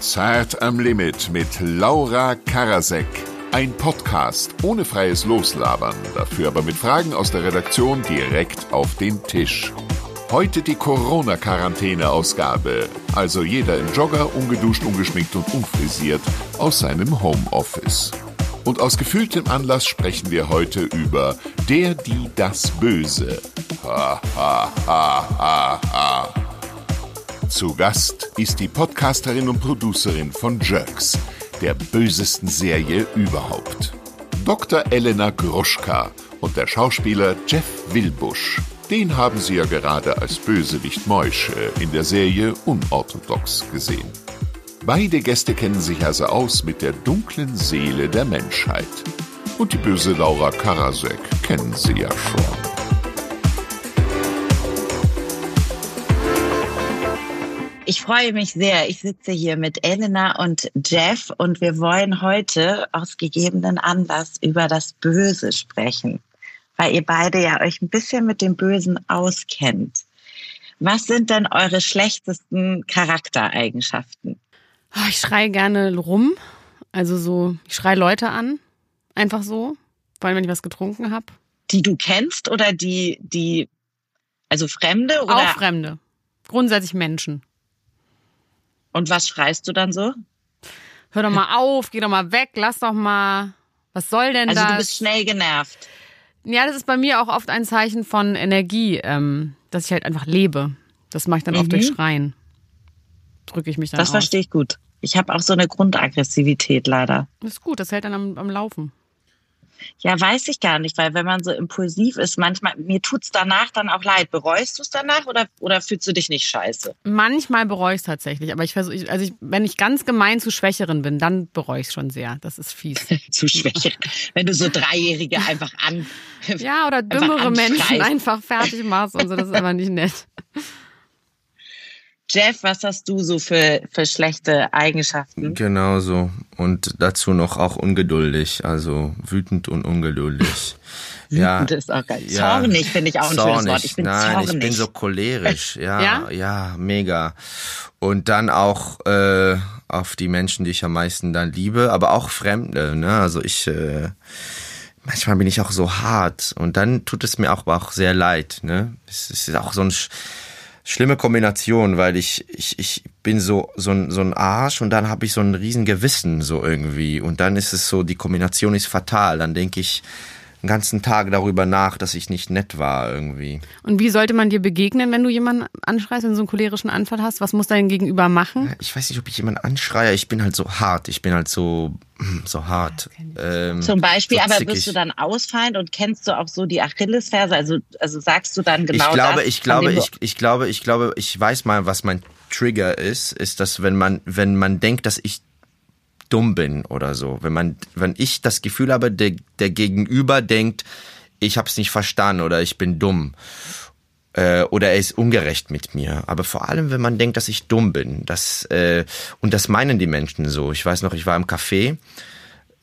Zart am Limit mit Laura Karasek. Ein Podcast ohne freies Loslabern, dafür aber mit Fragen aus der Redaktion direkt auf den Tisch. Heute die Corona-Quarantäne-Ausgabe, also jeder im Jogger, ungeduscht, ungeschminkt und unfrisiert aus seinem Homeoffice. Und aus gefühltem Anlass sprechen wir heute über der, die, das Böse. Ha, ha, ha, ha, ha. Zu Gast ist die Podcasterin und Producerin von Jerks, der bösesten Serie überhaupt. Dr. Elena Groschka und der Schauspieler Jeff Wilbusch. Den haben Sie ja gerade als Bösewicht Meusche in der Serie Unorthodox gesehen. Beide Gäste kennen sich also aus mit der dunklen Seele der Menschheit. Und die böse Laura Karasek kennen Sie ja schon. Ich freue mich sehr. Ich sitze hier mit Elena und Jeff und wir wollen heute aus gegebenen Anlass über das Böse sprechen, weil ihr beide ja euch ein bisschen mit dem Bösen auskennt. Was sind denn eure schlechtesten Charaktereigenschaften? Ah, ich schreie gerne rum. Also so, ich schreie Leute an. Einfach so. Vor allem, wenn ich was getrunken habe. Die du kennst oder die, die, also Fremde oder? Auch Fremde. Grundsätzlich Menschen. Und was schreist du dann so? Hör doch mal auf, geh doch mal weg, lass doch mal. Was soll denn also das? Also du bist schnell genervt. Ja, das ist bei mir auch oft ein Zeichen von Energie, ähm, dass ich halt einfach lebe. Das mache ich dann mhm. oft durch Schreien. Drücke ich mich dann Das aus. verstehe ich gut. Ich habe auch so eine Grundaggressivität leider. Das ist gut, das hält dann am, am Laufen. Ja, weiß ich gar nicht, weil wenn man so impulsiv ist, manchmal, mir tut's danach dann auch leid. Bereust du es danach oder, oder fühlst du dich nicht scheiße? Manchmal bereue ich es tatsächlich, aber ich versuche, also ich, wenn ich ganz gemein zu Schwächeren bin, dann bereue ich es schon sehr. Das ist fies. zu Schwächeren. wenn du so Dreijährige einfach an. Ja, oder dümmere Menschen einfach fertig machst und so, das ist aber nicht nett. Jeff, was hast du so für, für schlechte Eigenschaften? Genau so. Und dazu noch auch ungeduldig, also wütend und ungeduldig. ja, das ist auch geil. Ja, zornig finde ich auch ein zornig. schönes Wort. Ich bin Nein, zornig. ich bin so cholerisch. Ja, ja, ja, mega. Und dann auch äh, auf die Menschen, die ich am meisten dann liebe, aber auch Fremde. Ne? Also ich äh, manchmal bin ich auch so hart und dann tut es mir auch, auch sehr leid. Ne? Es ist auch so ein schlimme Kombination, weil ich, ich, ich bin so, so, ein, so ein Arsch und dann habe ich so ein riesen Gewissen so irgendwie. Und dann ist es so, die Kombination ist fatal. Dann denke ich den ganzen Tag darüber nach, dass ich nicht nett war irgendwie. Und wie sollte man dir begegnen, wenn du jemanden anschreist, wenn du so einen cholerischen Anfall hast? Was muss dein Gegenüber machen? Ich weiß nicht, ob ich jemanden anschreie. Ich bin halt so hart. Ich bin halt so so hart. Ähm, Zum Beispiel, so aber bist du dann ausfallend und kennst du auch so die Achillesferse? Also, also sagst du dann genau ich glaube, das? Ich glaube, ich, ich glaube, ich glaube, ich weiß mal, was mein Trigger ist, ist, dass wenn man, wenn man denkt, dass ich dumm bin oder so, wenn man, wenn ich das Gefühl habe, der, der Gegenüber denkt, ich habe es nicht verstanden oder ich bin dumm äh, oder er ist ungerecht mit mir. Aber vor allem, wenn man denkt, dass ich dumm bin. Das, äh, und das meinen die Menschen so. Ich weiß noch, ich war im Café,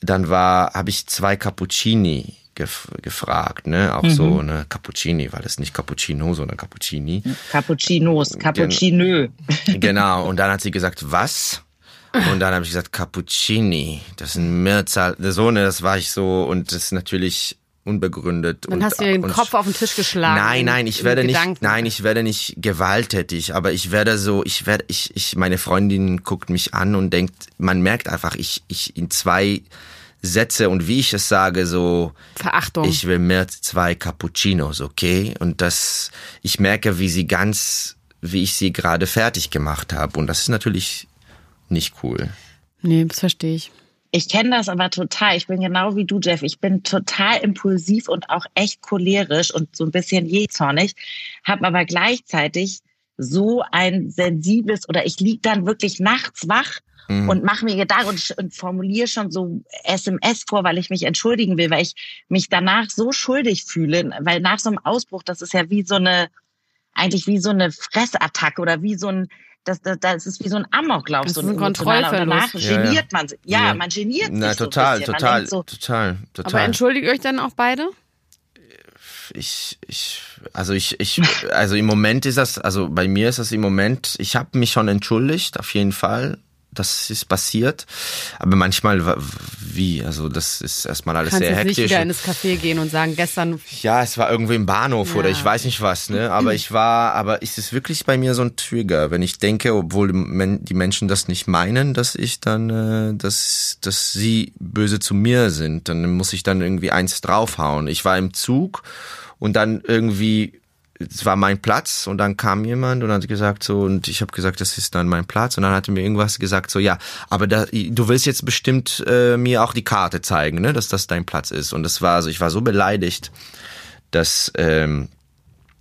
dann war, habe ich zwei Cappuccini gef gefragt, ne? Auch mhm. so eine Cappuccini, weil es nicht Cappuccino, sondern Cappuccini. Cappuccinos, Cappuccinö. Genau. Und dann hat sie gesagt, was? Und dann habe ich gesagt, Cappuccini. Das ist ein Mehrzahl. So, ne, das war ich so. Und das ist natürlich unbegründet. Dann und, hast du den Kopf auf den Tisch geschlagen. Nein, nein, ich werde nicht, nein, ich werde nicht gewalttätig, aber ich werde so, ich werde, ich, ich, meine Freundin guckt mich an und denkt, man merkt einfach, ich, ich in zwei Sätze und wie ich es sage, so Verachtung. Ich will mehr zwei Cappuccinos, okay? Und das, ich merke, wie sie ganz, wie ich sie gerade fertig gemacht habe. Und das ist natürlich nicht cool. Nee, das verstehe ich. Ich kenne das aber total. Ich bin genau wie du, Jeff. Ich bin total impulsiv und auch echt cholerisch und so ein bisschen jähzornig, habe aber gleichzeitig so ein sensibles oder ich lieg dann wirklich nachts wach mhm. und mache mir Gedanken und, und formuliere schon so SMS vor, weil ich mich entschuldigen will, weil ich mich danach so schuldig fühle, weil nach so einem Ausbruch, das ist ja wie so eine, eigentlich wie so eine Fressattacke oder wie so ein, das, das, das ist wie so ein Amoklauf, das so ein, ein Kontrollverlust. danach geniert ja, ja. man sich. Ja, ja, man geniert Na, sich total, so total, so, total, total. Aber entschuldigt euch dann auch beide? Ich, ich, also ich, ich, also im Moment ist das, also bei mir ist das im Moment, ich habe mich schon entschuldigt, auf jeden Fall. Das ist passiert. Aber manchmal, wie, also das ist erstmal alles Kannst sehr jetzt nicht hektisch. wieder in das Café gehen und sagen, gestern Ja, es war irgendwie im Bahnhof oder Ja. ich weiß nicht was, ne? Aber ich war, aber ist es wirklich bei mir so ein Trigger, wenn ich denke, obwohl die Menschen das nicht meinen, dass ich dann, äh, dass, dass sie böse zu mir sind, dann muss ich dann irgendwie eins draufhauen. Ich war im Zug und dann irgendwie es war mein Platz und dann kam jemand und hat gesagt so und ich habe gesagt, das ist dann mein Platz und dann hat er mir irgendwas gesagt so ja, aber da, du willst jetzt bestimmt äh, mir auch die Karte zeigen, ne, dass das dein Platz ist und das war so, ich war so beleidigt, dass ähm,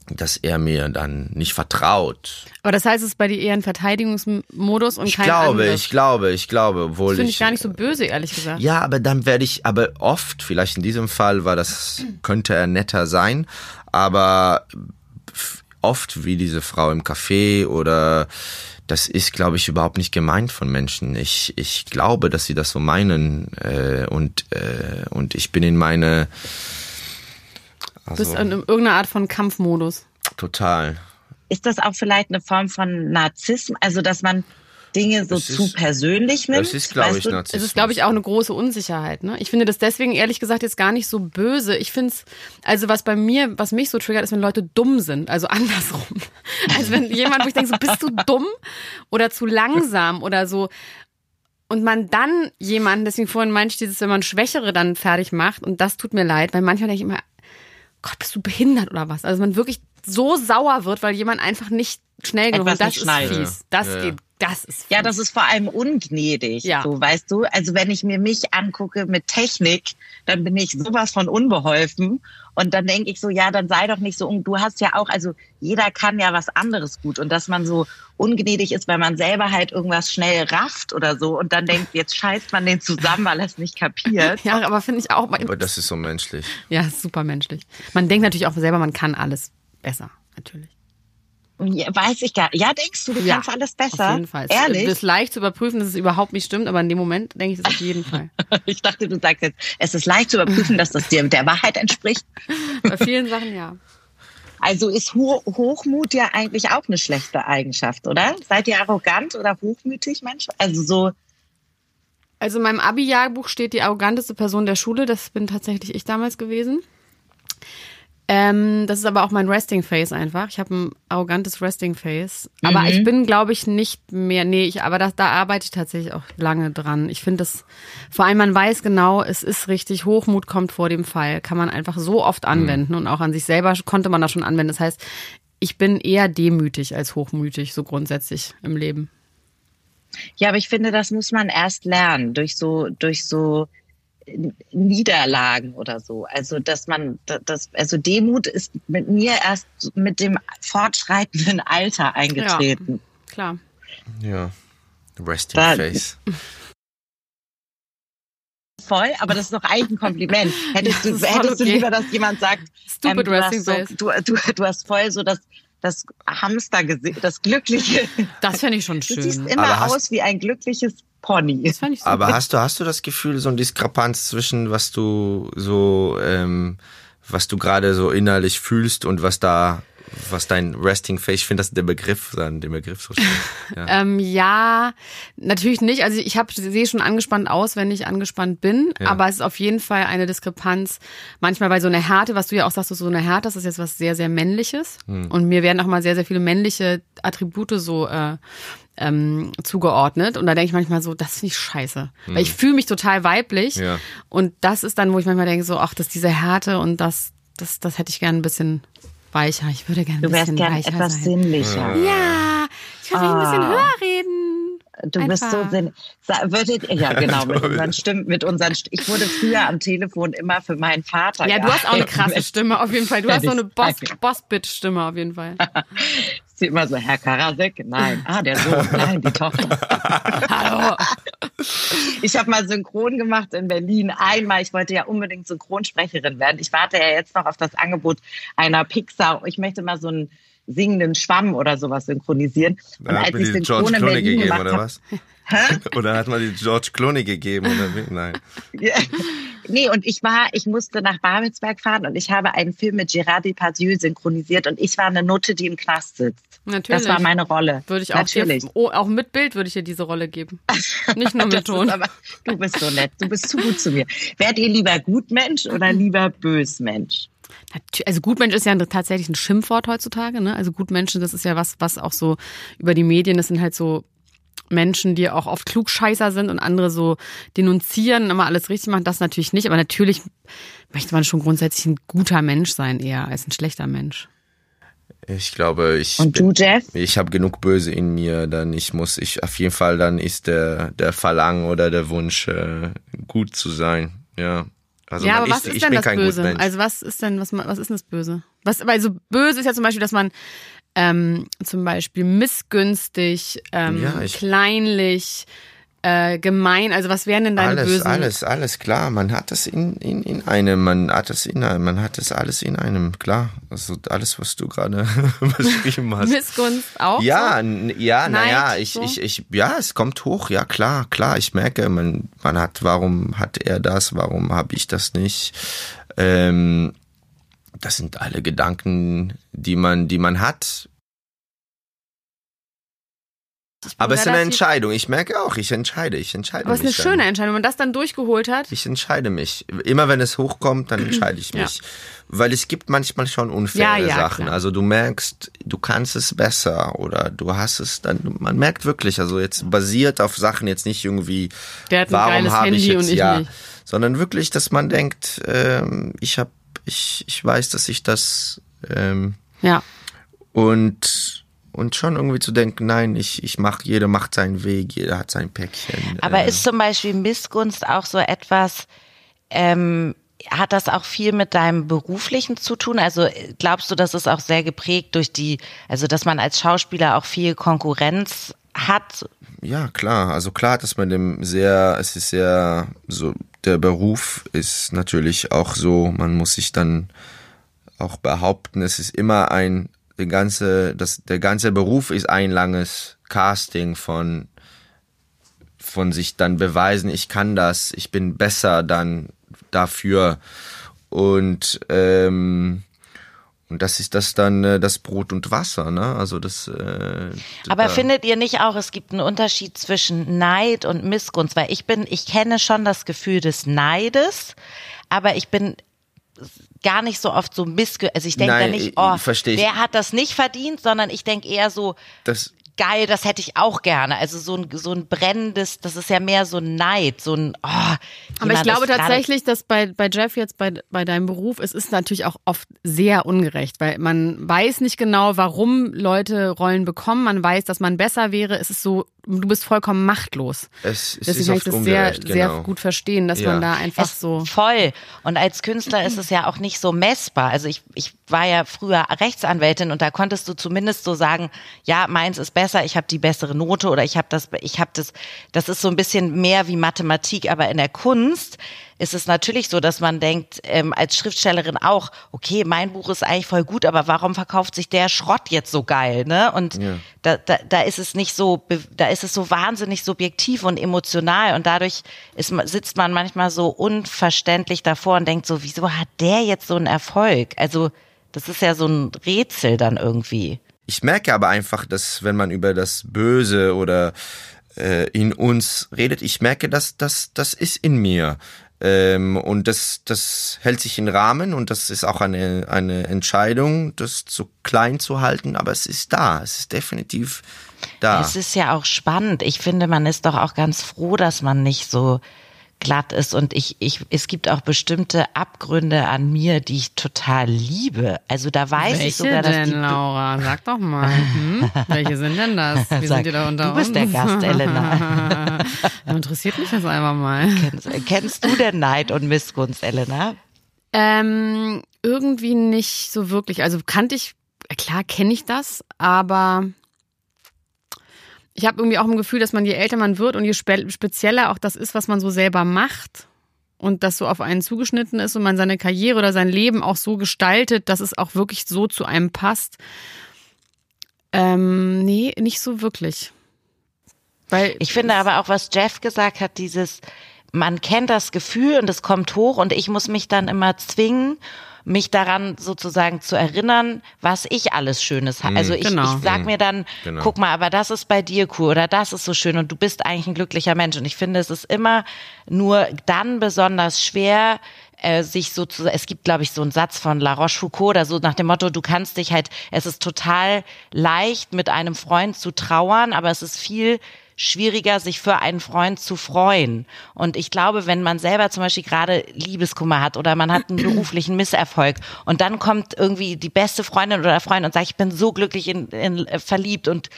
dass er mir dann nicht vertraut. Aber das heißt, es ist bei dir eher ein Verteidigungsmodus und Ich kein glaube, Angriff. ich glaube, ich glaube, obwohl Das finde ich ich gar nicht so böse, ehrlich gesagt. Ja, aber dann werde ich, aber oft, vielleicht in diesem Fall war das, könnte er netter sein, aber oft wie diese Frau im Café oder das ist, glaube ich, überhaupt nicht gemeint von Menschen. Ich, ich glaube, dass sie das so meinen äh, und, äh, und ich bin in meine, Du bist also in irgendeiner Art von Kampfmodus. total. Ist das auch vielleicht eine Form von Narzissmus? Also, dass man Dinge so Das ist- zu persönlich nimmt? Das ist, glaube Weißt ich, du? Narzissmus. Es ist, glaube ich, auch eine große Unsicherheit. Ne? Ich finde das deswegen ehrlich gesagt jetzt gar nicht so böse. Ich finde es, also was bei mir, was mich so triggert, ist, wenn Leute dumm sind. Also andersrum. Also wenn jemand, wo ich denke, so bist du dumm oder zu langsam oder so. Und man dann jemanden, deswegen vorhin meinte ich dieses, wenn man Schwächere dann fertig macht, und das tut mir leid, weil manchmal denke ich immer, Gott, bist du behindert oder was? Also man wirklich so sauer wird, weil jemand einfach nicht schnell genug Etwas das ist fies. Das Ja, ja. geht, das ist. Ja, das ist vor allem ungnädig, Ja. so weißt du. Also wenn ich mir mich angucke mit Technik, dann bin ich sowas von unbeholfen und dann denke ich so, ja, dann sei doch nicht so. un- Du hast ja auch, also jeder kann ja was anderes gut und dass man so ungnädig ist, weil man selber halt irgendwas schnell rafft oder so und dann denkt, jetzt scheißt man den zusammen, weil er es nicht kapiert. Ja, aber finde ich auch. aber das ist so menschlich. Ja, super menschlich. Man denkt natürlich auch selber, man kann alles besser, natürlich. Ja, weiß ich gar nicht. Ja, denkst du, du Ja, kannst alles besser? Auf jeden Fall. Es Ehrlich? ist leicht zu überprüfen, dass es überhaupt nicht stimmt, aber in dem Moment denke ich es auf jeden Fall. Ich dachte, du sagst jetzt, es ist leicht zu überprüfen, dass das dir der Wahrheit entspricht. Bei vielen Sachen ja. Also ist Ho Hochmut ja eigentlich auch eine schlechte Eigenschaft, oder? Seid ihr arrogant oder hochmütig manchmal? Also so, Also in meinem Abi-Jahrbuch steht die arroganteste Person der Schule. Das bin tatsächlich ich damals gewesen. Ähm, das ist aber auch mein Resting Face einfach. Ich habe ein arrogantes Resting Face. Aber Mhm. ich bin, glaube ich, nicht mehr. Nee, ich, aber das, da arbeite ich tatsächlich auch lange dran. Ich finde das, vor allem man weiß genau, es ist richtig, Hochmut kommt vor dem Fall. Kann man einfach so oft anwenden und auch an sich selber konnte man das schon anwenden. Das heißt, ich bin eher demütig als hochmütig, so grundsätzlich im Leben. ja, aber ich finde, das muss man erst lernen durch so, durch so Niederlagen oder so. Also, dass man, das, also Demut ist mit mir erst mit dem fortschreitenden Alter eingetreten. Klar. Ja. Resting Da- face. Voll, aber das ist doch eigentlich ein Kompliment. Hättest, Ja, du, hättest du okay. lieber, dass jemand sagt, Stupid Ähm, du, Resting hast so, Face. du, du, du hast voll so das, das Hamstergesicht, das glückliche. Das fände ich schon Du siehst schön. immer hast- aus wie ein glückliches Pony. Das fand ich super. Aber hast du, hast du das Gefühl, so ein Diskrepanz zwischen was du so, ähm, was du gerade so innerlich fühlst und was da, was dein Resting Face, ich finde das der Begriff, dann den Begriff so schön. Ja. Ähm, ja, natürlich nicht. Also ich habe sehe schon angespannt aus, wenn ich angespannt bin, Ja. aber es ist auf jeden Fall eine Diskrepanz. Manchmal bei so einer Härte, was du ja auch sagst, so eine Härte, das ist jetzt was sehr, sehr Männliches. Hm. Und mir werden auch mal sehr, sehr viele männliche Attribute so äh, ähm, zugeordnet. Und da denke ich manchmal so, das finde ich scheiße. Weil ich fühle mich total weiblich. Hm. Ja. Und das ist dann, wo ich manchmal denke, so, ach, das ist diese Härte und das, das, das hätte ich gerne ein bisschen weicher. Ich würde gerne ein Du wärst bisschen gern weicher etwas sein. sinnlicher. Ja, ich würde ein bisschen Ah. höher reden. Du bist so Einfach. sinn. Sa- Würdet, ja, genau, mit unseren Stimmen, mit unseren St ich wurde früher am Telefon immer für meinen Vater. Ja, du hast auch eine krasse gehalten. Stimme auf jeden Fall. Du Ja, hast so eine Boss, Boss-Bitch-Stimme auf jeden Fall. Sie immer so, Herr Karasek? Nein. Ah, der Sohn. Nein, die Tochter. Hallo. Ich habe mal synchron gemacht in Berlin. Einmal, ich wollte ja unbedingt Synchronsprecherin werden. Ich warte ja jetzt noch auf das Angebot einer Pixar. Ich möchte mal so einen singenden Schwamm oder sowas synchronisieren. Und hat als ich synchron in Berlin gegeben, gemacht oder habe, Oder hat man die George Clooney gegeben? Oder wie? Nein. Ja, nee, und ich war, ich musste nach Babelsberg fahren und ich habe einen Film mit Gérard Depardieu synchronisiert und ich war eine Nutte, die im Knast sitzt. Natürlich. Das war meine Rolle. Würde ich auch Natürlich. Dir, oh, auch mit Bild würde ich dir diese Rolle geben. Nicht nur mit Ton. aber, du bist so nett. Du bist zu gut zu mir. Wärt ihr lieber Gutmensch oder lieber Bösmensch? Also Gutmensch ist ja tatsächlich ein Schimpfwort heutzutage. Ne? Also Gutmenschen, das ist ja was, was auch so über die Medien, das sind halt so Menschen, die auch oft Klugscheißer sind und andere so denunzieren, immer alles richtig machen. Das natürlich nicht. Aber natürlich möchte man schon grundsätzlich ein guter Mensch sein eher als ein schlechter Mensch. Ich glaube, ich Und du, Jeff? ich habe genug Böse in mir, dann ich muss ich auf jeden Fall dann ist der der Verlangen oder der Wunsch äh, gut zu sein, ja. Also ja, aber was ist ich denn das kein Böse? Also was ist denn, was, was ist denn das Böse? Was, also böse ist ja zum Beispiel, dass man ähm, zum Beispiel missgünstig, ähm, Ja, ich- kleinlich, äh, gemein. Also was wären denn deine alles, bösen? alles, alles klar. Man hat das in, in, in einem, man hat das in einem, man hat das alles in einem, klar. Also alles, was du gerade beschrieben hast. Missgunst auch? Ja, So? ja, naja, ich, so? ich, ich, ja, es kommt hoch, ja klar, klar. Ich merke, man, man hat, warum hat er das, warum habe ich das nicht? Ähm, das sind alle Gedanken, die man, die man hat. Aber es ist eine Entscheidung. Ich merke auch, ich entscheide, ich entscheide Aber es ist eine mich. dann. schöne Entscheidung. Wenn man das dann durchgeholt hat, Ich entscheide mich. Immer wenn es hochkommt, dann entscheide ich Ja. mich. Weil es gibt manchmal schon unfaire Ja, ja, Sachen. klar. Also du merkst, du kannst es besser oder du hast es dann, man merkt wirklich, also jetzt basiert auf Sachen jetzt nicht irgendwie, Der hat warum habe ich jetzt, ja, nicht. sondern wirklich, dass man denkt, ähm, ich habe, ich, ich weiß, dass ich das, ähm, ja. und, und schon irgendwie zu denken, nein, ich, ich mach, jeder macht seinen Weg, jeder hat sein Päckchen. Aber äh, ist zum Beispiel Missgunst auch so etwas, ähm, hat das auch viel mit deinem beruflichen zu tun? Also äh, glaubst du, dass es auch sehr geprägt durch die, also dass man als Schauspieler auch viel Konkurrenz hat? Ja, klar. Also klar, dass man dem sehr, es ist sehr, so, der Beruf ist natürlich auch so, man muss sich dann auch behaupten, es ist immer ein, der ganze, das, der ganze Beruf ist ein langes Casting von, von sich dann beweisen, ich kann das, ich bin besser dann dafür. Und, ähm, und das ist das dann äh, das Brot und Wasser, ne? Also das. Äh, Aber da- findet ihr nicht auch, es gibt einen Unterschied zwischen Neid und Missgunst? Weil ich bin, ich kenne schon das Gefühl des Neides, aber ich bin gar nicht so oft so missgü, also ich denke da nicht, ich- oh, der hat das nicht verdient, sondern ich denke eher so, das, geil, das hätte ich auch gerne. Also so ein, so ein brennendes, das ist ja mehr so ein Neid, so ein, oh, Aber ich glaube tatsächlich, dass bei, bei Jeff jetzt, bei, bei deinem Beruf, es ist natürlich auch oft sehr ungerecht, weil man weiß nicht genau, warum Leute Rollen bekommen. Man weiß, dass man besser wäre. Es ist so, du bist vollkommen machtlos. es, es Deswegen ist kann ich das sehr, ungerecht, sehr genau. gut verstehen, dass Ja. man da einfach es so. voll. Und als Künstler ist es ja auch nicht so messbar. Also ich, ich war ja früher Rechtsanwältin und da konntest du zumindest so sagen, ja, meins ist besser, ich habe die bessere Note oder ich habe das, ich habe das, das ist so ein bisschen mehr wie Mathematik, aber in der Kunst ist es natürlich so, dass man denkt, ähm, als Schriftstellerin auch, okay, mein Buch ist eigentlich voll gut, aber warum verkauft sich der Schrott jetzt so geil, ne? Und da, da, da ist es nicht so, da ist es so wahnsinnig subjektiv und emotional und dadurch ist, sitzt man manchmal so unverständlich davor und denkt so, wieso hat der jetzt so einen Erfolg? Also, das ist ja so ein Rätsel dann irgendwie. Ich merke aber einfach, dass wenn man über das Böse oder äh, in uns redet, ich merke, dass das das ist in mir. Ähm, und das, das hält sich in Rahmen und das ist auch eine, eine Entscheidung, das zu klein zu halten, aber es ist da, es ist definitiv da. Es ist ja auch spannend. Ich finde, man ist doch auch ganz froh, dass man nicht so glatt ist und ich, ich, es gibt auch bestimmte Abgründe an mir, die ich total liebe. Also da weiß ich Welche sogar, dass denn, die Laura? Sag doch mal. Hm? Welche sind denn das? Wie Sag, sind die da unter du bist uns? der Gast, Elena. Interessiert mich das einfach mal. Kennst, kennst du denn Neid und Missgunst, Elena? Ähm, irgendwie nicht so wirklich. Also kannte ich, klar kenne ich das, aber ich habe irgendwie auch ein Gefühl, dass man je älter man wird und je spe spezieller auch das ist, was man so selber macht und das so auf einen zugeschnitten ist und man seine Karriere oder sein Leben auch so gestaltet, dass es auch wirklich so zu einem passt. Ähm, nee, nicht so wirklich. Weil Ich finde aber auch, was Jeff gesagt hat, dieses man kennt das Gefühl und es kommt hoch und ich muss mich dann immer zwingen, mich daran sozusagen zu erinnern, was ich alles Schönes habe. Also ich, Genau. ich sag mir dann, Genau. guck mal, aber das ist bei dir cool oder das ist so schön und du bist eigentlich ein glücklicher Mensch. Und ich finde, es ist immer nur dann besonders schwer, äh, sich so zu, es gibt, glaube ich, so einen Satz von La Rochefoucauld oder so nach dem Motto, du kannst dich halt, es ist total leicht, mit einem Freund zu trauern, aber es ist viel schwieriger, sich für einen Freund zu freuen. Und ich glaube, wenn man selber zum Beispiel gerade Liebeskummer hat oder man hat einen beruflichen Misserfolg und dann kommt irgendwie die beste Freundin oder Freund und sagt, ich bin so glücklich in, in, äh, verliebt und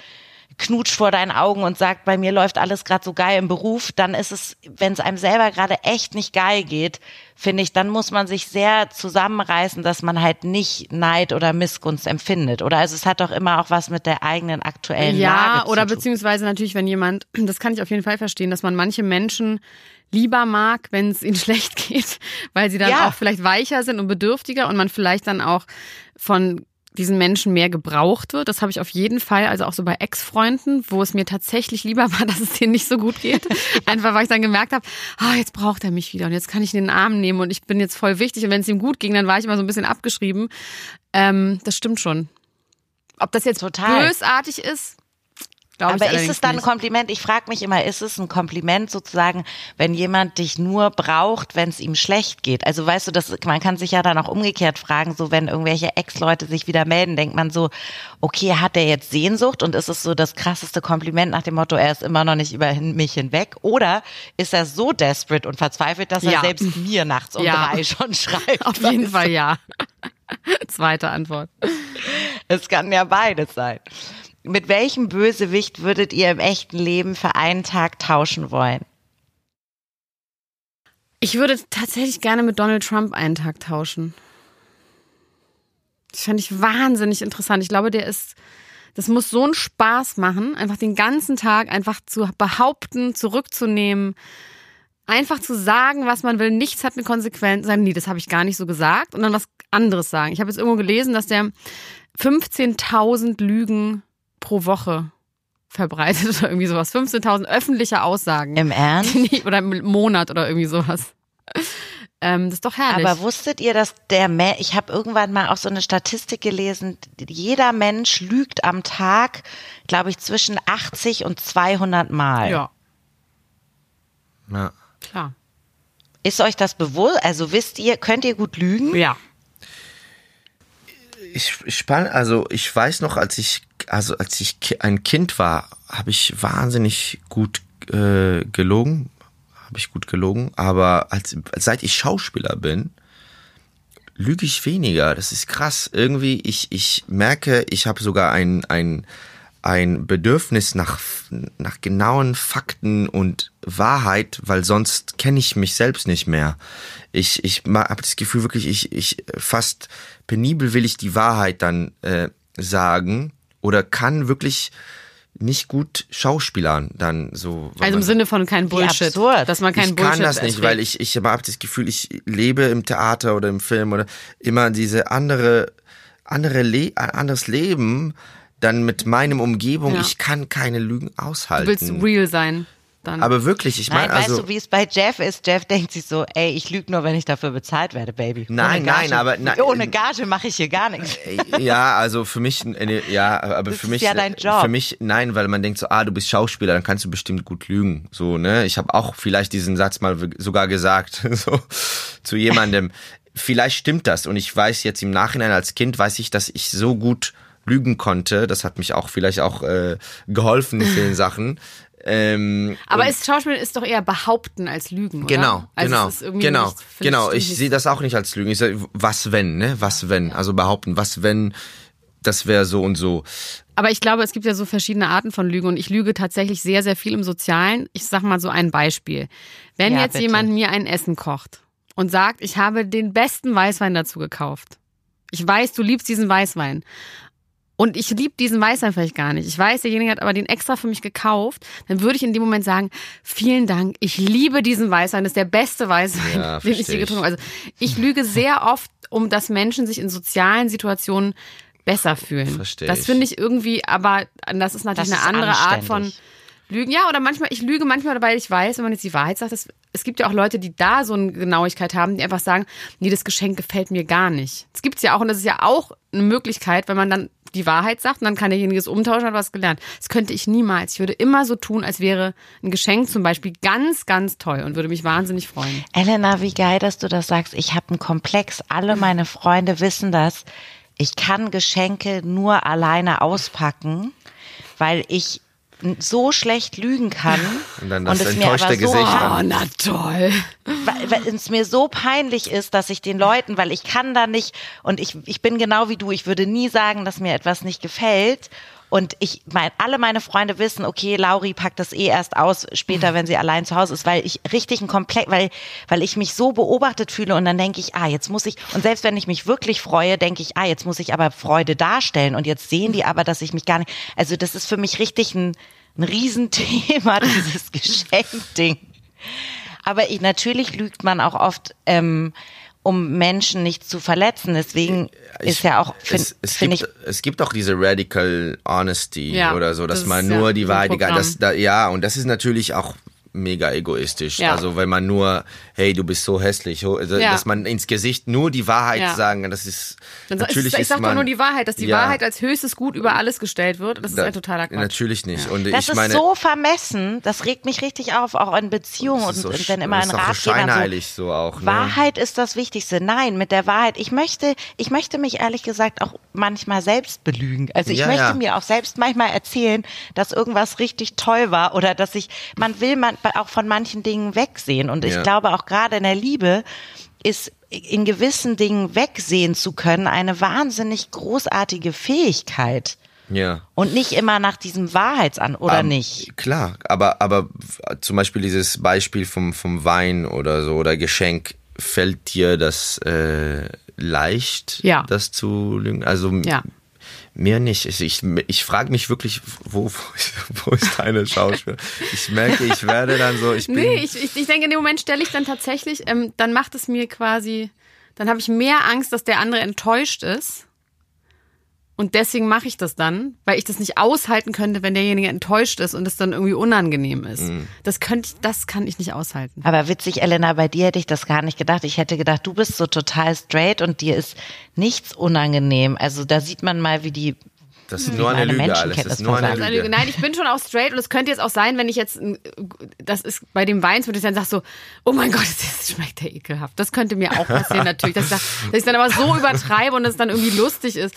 knutscht vor deinen Augen und sagt, bei mir läuft alles gerade so geil im Beruf, dann ist es, wenn es einem selber gerade echt nicht geil geht, finde ich, dann muss man sich sehr zusammenreißen, dass man halt nicht Neid oder Missgunst empfindet. Oder also es hat doch immer auch was mit der eigenen aktuellen Ja, Lage oder zu tun. beziehungsweise natürlich, wenn jemand, das kann ich auf jeden Fall verstehen, dass man manche Menschen lieber mag, wenn es ihnen schlecht geht, weil sie dann Ja. auch vielleicht weicher sind und bedürftiger und man vielleicht dann auch von diesen Menschen mehr gebraucht wird. Das habe ich auf jeden Fall, also auch so bei Ex-Freunden, wo es mir tatsächlich lieber war, dass es denen nicht so gut geht. Einfach weil ich dann gemerkt habe, ah, jetzt braucht er mich wieder und jetzt kann ich ihn in den Arm nehmen und ich bin jetzt voll wichtig. Und wenn es ihm gut ging, dann war ich immer so ein bisschen abgeschrieben. Ähm, das stimmt schon. Ob das jetzt Total. bösartig ist, glaube Aber ist es dann ein. Kompliment? Ich frage mich immer, ist es ein Kompliment sozusagen, wenn jemand dich nur braucht, wenn es ihm schlecht geht? Also weißt du, das, man kann sich ja dann auch umgekehrt fragen, so wenn irgendwelche Ex-Leute sich wieder melden, denkt man so, okay, hat der jetzt Sehnsucht und ist es so das krasseste Kompliment nach dem Motto, er ist immer noch nicht über mich hinweg? Oder ist er so desperate und verzweifelt, dass er Ja. selbst mir nachts um Ja. drei schon schreibt? Auf jeden Fall ja. Zweite Antwort. Es kann ja beides sein. Mit welchem Bösewicht würdet ihr im echten Leben für einen Tag tauschen wollen? Ich würde tatsächlich gerne mit Donald Trump einen Tag tauschen. Das fände ich wahnsinnig interessant. Ich glaube, der ist, das muss so einen Spaß machen, einfach den ganzen Tag einfach zu behaupten, zurückzunehmen, einfach zu sagen, was man will. Nichts hat eine Konsequenz. Sagen, nee, das habe ich gar nicht so gesagt. Und dann was anderes sagen. Ich habe jetzt irgendwo gelesen, dass der 15.000 Lügen pro Woche verbreitet oder irgendwie sowas. 15.000 öffentliche Aussagen. Im Ernst? Oder im Monat oder irgendwie sowas. Ähm, das ist doch herrlich. Aber wusstet ihr, dass der Mensch, ich habe irgendwann mal auch so eine Statistik gelesen, jeder Mensch lügt am Tag, glaube ich, zwischen 80 und 200 Mal. ja, Ja. klar. Ist euch das bewusst? Also wisst ihr, könnt ihr gut lügen? Ja. Ich, ich spann, also ich weiß noch, als ich, also als ich ein Kind war, habe ich wahnsinnig gut äh, gelogen, habe ich gut gelogen, aber als, seit ich Schauspieler bin, lüge ich weniger. Das ist krass. Irgendwie, ich, ich merke, ich habe sogar ein, ein, ein Bedürfnis nach, nach genauen Fakten und Wahrheit, weil sonst kenne ich mich selbst nicht mehr. Ich, ich habe das Gefühl wirklich, ich, ich fast penibel will ich die Wahrheit dann äh, sagen oder kann wirklich nicht gut Schauspielern dann so. Also im Sinne von kein Bullshit. absurd. Dass man kein ich Bullshit kann das nicht, erzählt. weil ich, ich habe das Gefühl, ich lebe im Theater oder im Film oder immer diese andere, andere Le anderes Leben dann mit meinem Umgebung. Ja. Ich kann keine Lügen Du aushalten. willst real sein. Dann. Aber wirklich, ich Nein, meine, weißt also. du, wie es bei Jeff ist? Jeff denkt sich so, ey, ich lüge nur, wenn ich dafür bezahlt werde, Baby. Nein, Gage, nein, aber- nein, ohne Gage mache ich hier gar nichts. ja, also für mich, äh, ja, aber Das für ist mich, ja dein Job. für mich, nein, weil man denkt so, ah, du bist Schauspieler, dann kannst du bestimmt gut lügen, so, ne? Ich habe auch vielleicht diesen Satz mal sogar gesagt, so zu jemandem. vielleicht stimmt das und ich weiß jetzt im Nachhinein als Kind weiß ich, dass ich so gut lügen konnte. Das hat mich auch vielleicht auch äh, geholfen in vielen Sachen. Ähm, aber ist Schauspiel ist doch eher behaupten als lügen, oder? Genau, also genau, ist irgendwie genau, nicht, genau. Ich sehe das auch nicht als Lügen. Ich sage, was wenn, ne? Was wenn? Also behaupten, was wenn? Das wäre so und so. Aber ich glaube, es gibt ja so verschiedene Arten von Lügen und ich lüge tatsächlich sehr, sehr viel im Sozialen. Ich sag mal so ein Beispiel. Wenn Ja, jetzt bitte. jemand mir ein Essen kocht und sagt, ich habe den besten Weißwein dazu gekauft. Ich weiß, du liebst diesen Weißwein. Und ich liebe diesen Weißwein vielleicht gar nicht. Ich weiß, derjenige hat aber den extra für mich gekauft. Dann würde ich in dem Moment sagen, vielen Dank, ich liebe diesen Weißwein. Das ist der beste Weißwein, Ja, den ich je getrunken habe. Also ich lüge sehr oft, um dass Menschen sich in sozialen Situationen besser fühlen. Versteh das finde ich irgendwie, aber das ist natürlich Das eine ist andere Art von anständig. Lügen, ja, oder manchmal, ich lüge manchmal, weil ich weiß, wenn man jetzt die Wahrheit sagt, das, es gibt ja auch Leute, die da so eine Genauigkeit haben, die einfach sagen, nee, das Geschenk gefällt mir gar nicht. Das gibt's ja auch und das ist ja auch eine Möglichkeit, wenn man dann die Wahrheit sagt und dann kann derjenige es umtauschen, hat was gelernt. Das könnte ich niemals. Ich würde immer so tun, als wäre ein Geschenk zum Beispiel ganz, ganz toll und würde mich wahnsinnig freuen. Elena, wie geil, dass du das sagst. Ich habe einen Komplex. Alle meine Freunde wissen das. Ich kann Geschenke nur alleine auspacken, weil ich so schlecht lügen kann Und dann das es mir enttäuschte aber so, Gesicht Oh, na toll. weil, weil es mir so peinlich ist, dass ich den Leuten, weil ich kann da nicht und ich, ich bin genau wie du, ich würde nie sagen, dass mir etwas nicht gefällt. Und ich, mein, alle meine Freunde wissen, okay, Lauri packt das eh erst aus später, wenn sie allein zu Hause ist, weil ich richtig ein Komplex, weil, weil ich mich so beobachtet fühle und dann denke ich, ah, jetzt muss ich, und selbst wenn ich mich wirklich freue, denke ich, ah, jetzt muss ich aber Freude darstellen und jetzt sehen die aber, dass ich mich gar nicht, also das ist für mich richtig ein, ein Riesenthema, dieses Geschenkding. Aber ich, natürlich lügt man auch oft, ähm, um Menschen nicht zu verletzen. Deswegen ist ja auch, es, finde es, find ich, gibt, es gibt auch diese Radical Honesty Ja, oder so, dass das man ist ja nur die Wahrheit, egal, das, da, ja, und das ist natürlich auch mega egoistisch. Ja. Also wenn man nur, hey, du bist so hässlich, also, Ja. dass man ins Gesicht nur die Wahrheit Ja. sagen, das ist Dann, natürlich ich ist sag man, doch nur die Wahrheit, dass die Ja. Wahrheit als höchstes Gut über alles gestellt wird. Das ist Da- ein totaler Quatsch. Natürlich nicht. Und das ich ist meine, so vermessen. Das regt mich richtig auf, auch in Beziehungen und, so, und wenn immer ein auch so Ratgeber so, scheinheilig so auch. Ne? Wahrheit ist das Wichtigste. Nein, mit der Wahrheit. Ich möchte, ich möchte mich ehrlich gesagt auch manchmal selbst belügen. Also ich Ja, möchte ja. mir auch selbst manchmal erzählen, dass irgendwas richtig toll war oder dass ich, man will man auch von manchen Dingen wegsehen. Und ich Ja. glaube auch gerade in der Liebe ist in gewissen Dingen wegsehen zu können eine wahnsinnig großartige Fähigkeit. Ja. Und nicht immer nach diesem Wahrheitsan oder Ähm, nicht. Klar, aber, aber zum Beispiel dieses Beispiel vom, vom Wein oder so oder Geschenk, fällt dir das äh, leicht, Ja. das zu lügen? Also Ja. Mir nicht. Ich, ich, ich frage mich wirklich, wo, wo, ist, deine Schauspiel? Ich merke, ich werde dann so, ich bin. Nee, ich, ich, ich denke, in dem Moment stelle ich dann tatsächlich, ähm, dann macht es mir quasi, dann habe ich mehr Angst, dass der andere enttäuscht ist. Und deswegen mache ich das dann, weil ich das nicht aushalten könnte, wenn derjenige enttäuscht ist und es dann irgendwie unangenehm ist. Mhm. Das könnte ich, das kann ich nicht aushalten. Aber witzig, Elena, bei dir hätte ich das gar nicht gedacht. Ich hätte gedacht, du bist so total straight und dir ist nichts unangenehm. Also da sieht man mal, wie die das ist nur eine Lüge alles. Das Menschenkenntnis ist nur eine Lüge. Lüge. Nein, ich bin schon auch straight und es könnte jetzt auch sein, wenn ich jetzt, das ist bei dem Wein, wenn ich dann sage so, oh mein Gott, das schmeckt ja ekelhaft. Das könnte mir auch passieren natürlich, dass ich, sag, dass ich dann aber so übertreibe und es dann irgendwie lustig ist.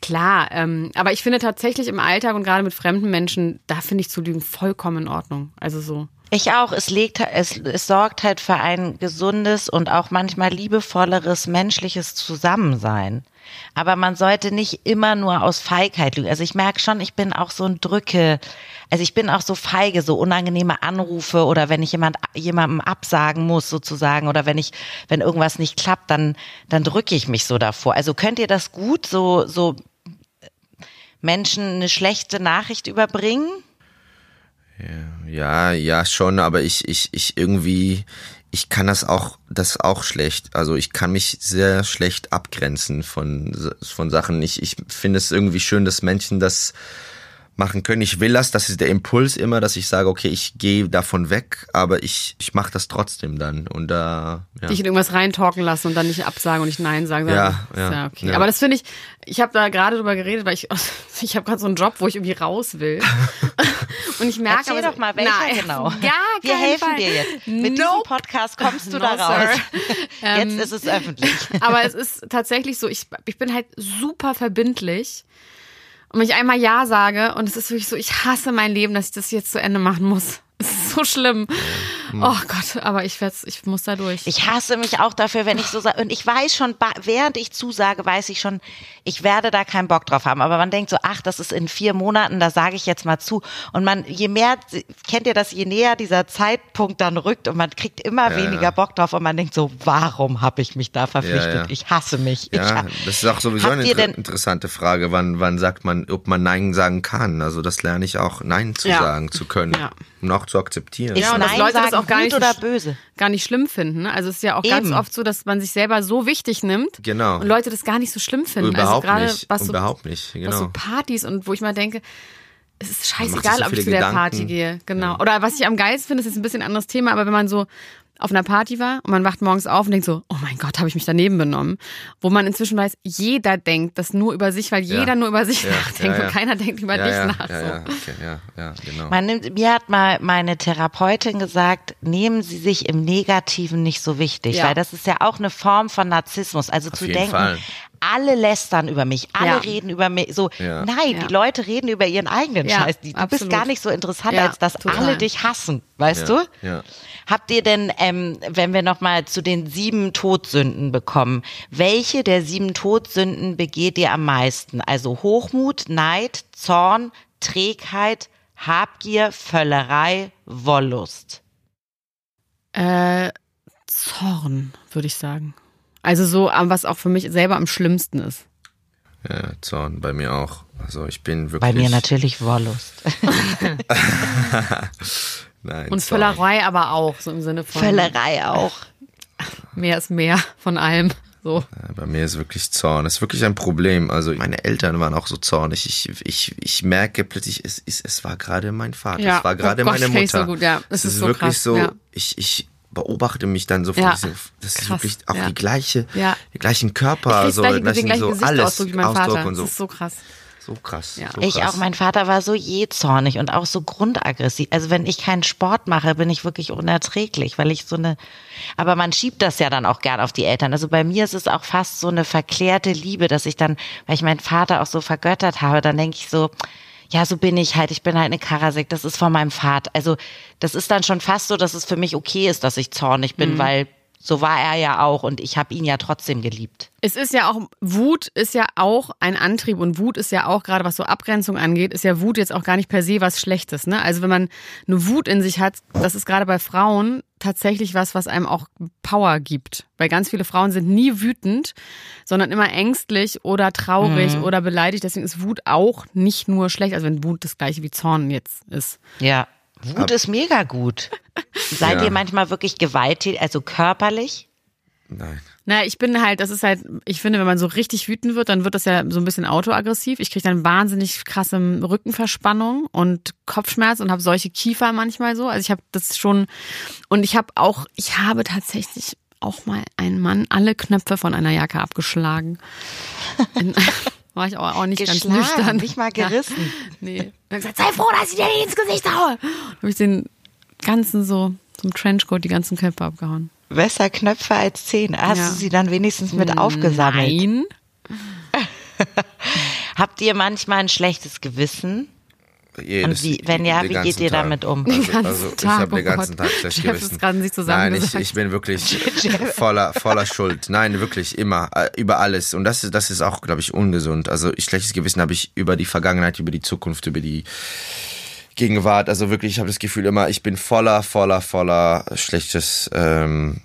Klar, ähm, aber ich finde tatsächlich im Alltag und gerade mit fremden Menschen, da finde ich zu lügen vollkommen in Ordnung. Also so. Ich auch. Es legt, es, es sorgt halt für ein gesundes und auch manchmal liebevolleres menschliches Zusammensein. Aber man sollte nicht immer nur aus Feigheit lügen. Also ich merke schon, ich bin auch so ein Drücke. Also ich bin auch so feige, so unangenehme Anrufe oder wenn ich jemand, jemandem absagen muss sozusagen oder wenn ich, wenn irgendwas nicht klappt, dann, dann drücke ich mich so davor. Also könnt ihr das gut so, so Menschen eine schlechte Nachricht überbringen? Ja, ja, schon, aber ich, ich, ich irgendwie, ich kann das auch, das auch schlecht. Also ich kann mich sehr schlecht abgrenzen von, von Sachen. Ich, ich finde es irgendwie schön, dass Menschen das machen können. Ich will das, das ist der Impuls immer, dass ich sage, okay, ich gehe davon weg, aber ich, ich mache das trotzdem dann. Und da, ja. Dich in irgendwas reintalken lassen und dann nicht absagen und nicht Nein sagen. Ja, Ist ja, okay. ja. Aber das finde ich, ich habe da gerade drüber geredet, weil ich, ich habe gerade so einen Job, wo ich irgendwie raus will. und ich merke Erzähl aber, doch mal, welcher Nein, genau. Gar Wir helfen Fall. dir jetzt. Mit diesem Nope. Podcast kommst du No, da raus. sir. Ähm, Jetzt ist es öffentlich. Aber es ist tatsächlich so, ich, ich bin halt super verbindlich. Und wenn ich einmal Ja sage, und es ist wirklich so, ich hasse mein Leben, dass ich das jetzt zu Ende machen muss. Es ist so schlimm. Oh Gott, aber ich werd's, ich muss da durch. Ich hasse mich auch dafür, wenn ich so sage. Und ich weiß schon, während ich zusage, weiß ich schon, ich werde da keinen Bock drauf haben. Aber man denkt so, ach, das ist in vier Monaten, da sage ich jetzt mal zu. Und man, je mehr, kennt ihr das, je näher dieser Zeitpunkt dann rückt und man kriegt immer Ja, weniger ja. Bock drauf und man denkt so, warum habe ich mich da verpflichtet? Ja, ja. Ich hasse mich. ich Ja, ha- das ist auch sowieso eine inter denn- interessante Frage. Wann, wann sagt man, ob man Nein sagen kann? Also das lerne ich auch, Nein zu Ja. sagen zu können Ja. Auch zu akzeptieren. Ja, und dass Leute das sagen auch gar nicht oder böse? gar nicht schlimm finden. ne? Also es ist ja auch ganz Eben. oft so, dass man sich selber so wichtig nimmt Genau. und Leute das gar nicht so schlimm finden. Überhaupt also gerade nicht, was so, überhaupt nicht, was so genau. Partys und wo ich mal denke, es ist scheißegal, so ob ich zu der Gedanken. Party gehe. Genau. Oder was ich am geilsten finde, ist jetzt ein bisschen ein anderes Thema, aber wenn man so auf einer Party war und man wacht morgens auf und denkt so, oh mein Gott, habe ich mich daneben benommen. Wo man inzwischen weiß, jeder denkt das nur über sich, weil Ja. jeder nur über sich Ja, nachdenkt ja, ja. und keiner denkt über ja, dich ja, nach. ja, so. ja, okay, ja, ja, genau. Man nimmt, mir hat mal meine Therapeutin gesagt, nehmen Sie sich im Negativen nicht so wichtig, Ja. weil das ist ja auch eine Form von Narzissmus. Also zu jeden denken, Fall. Alle lästern über mich, alle Ja. reden über mich. So, Ja. nein, Ja. die Leute reden über ihren eigenen Ja, Scheiß. Die- Du bist absolut. gar nicht so interessant, Ja, als dass total. alle dich hassen, weißt ja, du? Ja. Habt ihr denn, ähm, wenn wir nochmal zu den sieben Todsünden bekommen, welche der sieben Todsünden begeht ihr am meisten? Also Hochmut, Neid, Zorn, Trägheit, Habgier, Völlerei, Wollust. Äh, Zorn, würde ich sagen. Also so, was auch für mich selber am schlimmsten ist. Ja, Zorn bei mir auch. Also ich bin wirklich. Bei mir natürlich Wollust. Nein, Und Zorn. Völlerei aber auch, so im Sinne von Völlerei auch. mehr ist mehr von allem. So. Bei mir ist wirklich Zorn. Das ist wirklich ein Problem. Also meine Eltern waren auch so zornig. Ich, ich, ich merke plötzlich, es, es, es war gerade mein Vater. Ja. Es war gerade Oh Gott, meine kenn ich Mutter. so gut, ja. Es Es ist ist so wirklich krass, so, ja. ich, ich beobachte mich dann so Ja. diesem, das ist Krass, wirklich auch ja. die gleiche, Ja. die gleichen Ich Körper, so, gleich, den gleichen, gleichen so alles, Gesichtsausdruck wie mein Ausdruck Vater. und so. Das ist so krass. So krass. Ja. So Ich krass. auch, mein Vater war so jähzornig und auch so grundaggressiv. Also wenn ich keinen Sport mache, bin ich wirklich unerträglich, weil ich so eine, aber man schiebt das ja dann auch gern auf die Eltern. Also bei mir ist es auch fast so eine verklärte Liebe, dass ich dann, weil ich meinen Vater auch so vergöttert habe, dann denke ich so, ja, so bin ich halt. Ich bin halt eine Karasek. Das ist von meinem Vater. Also das ist dann schon fast so, dass es für mich okay ist, dass ich zornig bin, weil so war er ja auch und ich habe ihn ja trotzdem geliebt. Es ist ja auch, Wut ist ja auch ein Antrieb und Wut ist ja auch, gerade was so Abgrenzung angeht, ist ja Wut jetzt auch gar nicht per se was Schlechtes. Ne? Also wenn man eine Wut in sich hat, das ist gerade bei Frauen tatsächlich was, was einem auch Power gibt. Weil ganz viele Frauen sind nie wütend, sondern immer ängstlich oder traurig oder beleidigt. Deswegen ist Wut auch nicht nur schlecht. Also wenn Wut das gleiche wie Zorn jetzt ist. Ja. Wut ist mega gut. Seid Ja. ihr manchmal wirklich gewalttätig, also körperlich? Nein. Na, ich bin halt, das ist halt, ich finde, wenn man so richtig wütend wird, dann wird das ja so ein bisschen autoaggressiv. Ich kriege dann wahnsinnig krasse Rückenverspannung und Kopfschmerz und habe solche Kiefer manchmal so. Also ich habe das schon und ich habe auch, ich habe tatsächlich auch mal einen Mann alle Knöpfe von einer Jacke abgeschlagen. War ich auch, auch nicht ganz nüchtern. nicht mal gerissen. Ja, nee. Und gesagt, sei froh, dass ich dir nicht ins Gesicht haue. Habe ich den ganzen so zum Trenchcoat die ganzen Knöpfe abgehauen. Besser Knöpfe als Zähne. Hast Ja. du sie dann wenigstens mit aufgesammelt? Nein. Habt ihr manchmal ein schlechtes Gewissen? Jedes, Und wie- wenn ja, wie geht ganzen ihr Tag. damit um? Also, ganzen also ich habe oh den ganzen Gott. Tag schlecht Jeff gewissen. sich Nein, ich, ich bin wirklich voller, voller Schuld. Nein, wirklich immer, äh, über alles. Und das ist, das ist auch, glaube ich, ungesund. Also ich, schlechtes Gewissen habe ich über die Vergangenheit, über die Zukunft, über die Gegenwart. Also wirklich, ich habe das Gefühl immer, ich bin voller, voller, voller schlechtes, ähm,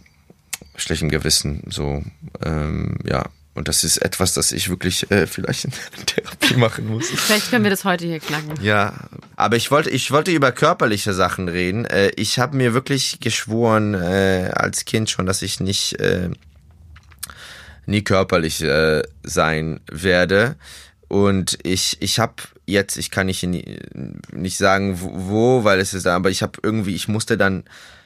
schlechtem Gewissen. So, ähm, ja. Und das ist etwas, das ich wirklich äh, vielleicht in Therapie machen muss. Vielleicht können wir das heute hier knacken. Ja, aber ich wollte, ich wollte über körperliche Sachen reden. Äh, ich habe mir wirklich geschworen äh, als Kind schon, dass ich nicht äh, nie körperlich äh, sein werde. Und ich, ich habe jetzt, ich kann nicht, nicht sagen wo, weil es ist, aber ich habe irgendwie, ich musste dann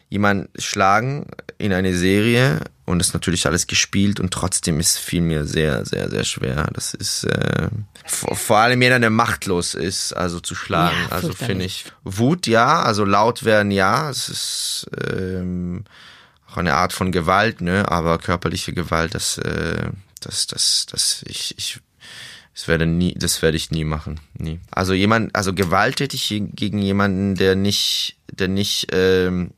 jemanden schlagen in eine Serie und das ist natürlich alles gespielt und trotzdem ist fiel mir sehr, sehr, sehr schwer. Das ist äh, vor, vor allem jeder, der machtlos ist, also zu schlagen. Ja, also finde ich Wut ja, also laut werden ja, es ist ähm, auch eine Art von Gewalt, ne? Aber körperliche Gewalt, das, äh, das, das, das, ich, ich, das werde nie, das werde ich nie machen, nie. Also jemand, also gewalttätig gegen jemanden, der nicht, der nicht, ähm,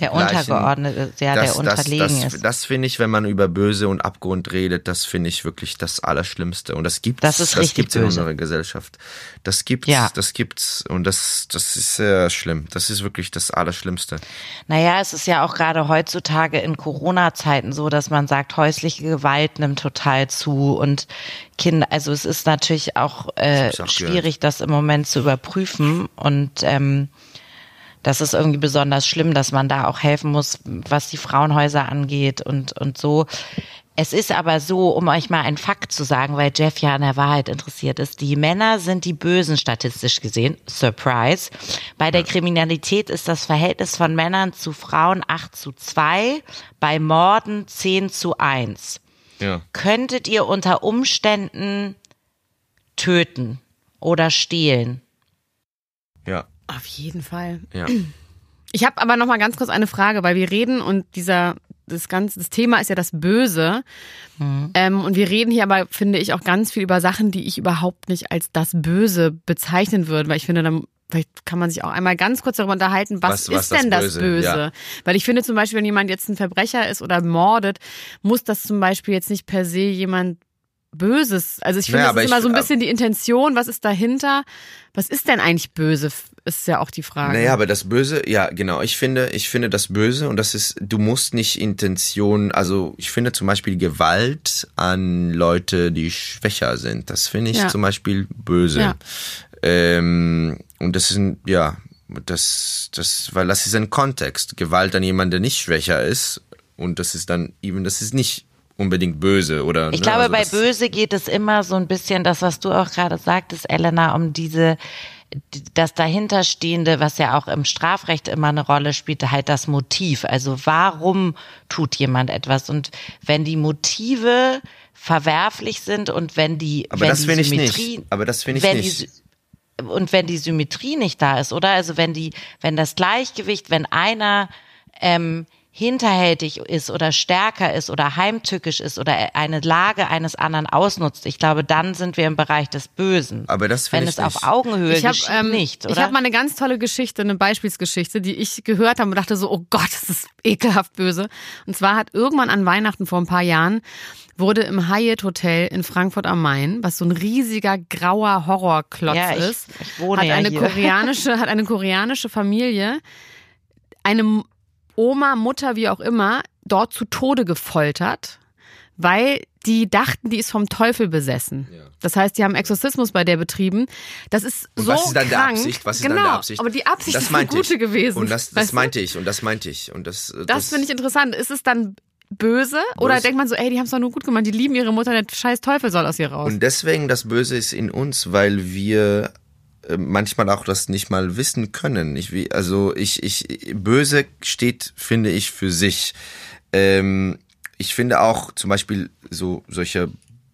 Der Untergeordnete, der, der das, unterlegen das, das, ist. das finde ich, wenn man über Böse und Abgrund redet, das finde ich wirklich das Allerschlimmste. Und das gibt's, Das ist das gibt's in unserer Gesellschaft. Das gibt's, Ja. das gibt's. Und das, das ist sehr schlimm. Das ist wirklich das Allerschlimmste. Naja, es ist ja auch gerade heutzutage in Corona-Zeiten so, dass man sagt, häusliche Gewalt nimmt total zu und Kinder, also es ist natürlich auch, äh, auch schwierig, das im Moment zu überprüfen und ähm, das ist irgendwie besonders schlimm, dass man da auch helfen muss, was die Frauenhäuser angeht und, und so. Es ist aber so, um euch mal einen Fakt zu sagen, weil Jeff ja an der Wahrheit interessiert ist. Die Männer sind die Bösen statistisch gesehen. Surprise. Bei der Kriminalität ist das Verhältnis von Männern zu Frauen 8 zu 2, bei Morden 10 zu 1. Ja. Könntet ihr unter Umständen töten oder stehlen? Auf jeden Fall. Ja. Ich habe aber noch mal ganz kurz eine Frage, weil wir reden und dieser das ganze das Thema ist ja das Böse ähm, und wir reden hier aber finde ich auch ganz viel über Sachen, die ich überhaupt nicht als das Böse bezeichnen würde, weil ich finde dann Vielleicht kann man sich auch einmal ganz kurz darüber unterhalten, was, Was- was ist denn das das Böse, Böse? ja. Weil ich finde zum Beispiel, wenn jemand jetzt ein Verbrecher ist oder mordet, muss das zum Beispiel jetzt nicht per se jemand Böses. Also ich finde, Naja, das ist immer ich- so ein bisschen die Intention, was ist dahinter? Was ist denn eigentlich böse? Ist ja auch die Frage. Naja, aber das Böse, ja, genau. Ich finde, ich finde das Böse und das ist, du musst nicht Intention, also ich finde zum Beispiel Gewalt an Leute, die schwächer sind. Das finde ich Ja. zum Beispiel böse. Ja. Ähm, und das ist ein, ja, das, das, weil das ist ein Kontext. Gewalt an jemanden, der nicht schwächer ist. Und das ist dann eben, das ist nicht unbedingt böse oder. Ich ne, glaube, also bei Böse geht es immer so ein bisschen, das, was du auch gerade sagtest, Elena, um diese, das dahinterstehende, was ja auch im Strafrecht immer eine Rolle spielt, halt das Motiv. Also warum tut jemand etwas? Und wenn die Motive verwerflich sind und wenn die, Aber wenn das die Symmetrie, nicht. Aber das finde ich wenn nicht. Die, und wenn die Symmetrie nicht da ist, oder? Also wenn die, wenn das Gleichgewicht, wenn einer ähm, hinterhältig ist oder stärker ist oder heimtückisch ist oder eine Lage eines anderen ausnutzt, ich glaube, dann sind wir im Bereich des Bösen. Aber das wenn es ich auf nicht. Augenhöhe ich habe geschieht, ähm, nicht, oder? ich habe mal eine ganz tolle Geschichte, eine Beispielsgeschichte, die ich gehört habe und dachte so, oh Gott, das ist ekelhaft böse. Und zwar hat irgendwann an Weihnachten vor ein paar Jahren wurde im Hyatt Hotel in Frankfurt am Main, was so ein riesiger grauer Horrorklotz Ja, ich- ist, ich wohne hat ja eine hier. koreanische hat eine koreanische Familie eine Oma, Mutter, wie auch immer, dort zu Tode gefoltert, weil die dachten, die ist vom Teufel besessen. Das heißt, die haben Exorzismus bei der betrieben. Das ist Und so was ist dann der krank. Absicht? Was ist genau, dann der Absicht? aber die Absicht das ist eine meinte gute ich. gewesen. Und das, das weißt du? meinte ich. Und das meinte ich. Und das, das, Das finde ich interessant. Ist es dann böse? Oder Böse. denkt man so, ey, die haben es doch nur gut gemacht, die lieben ihre Mutter, der scheiß Teufel soll aus ihr raus. Und deswegen das Böse ist in uns, weil wir manchmal auch das nicht mal wissen können. Ich, also ich, ich, böse steht, finde ich, für sich. Ähm, ich finde auch zum Beispiel so solche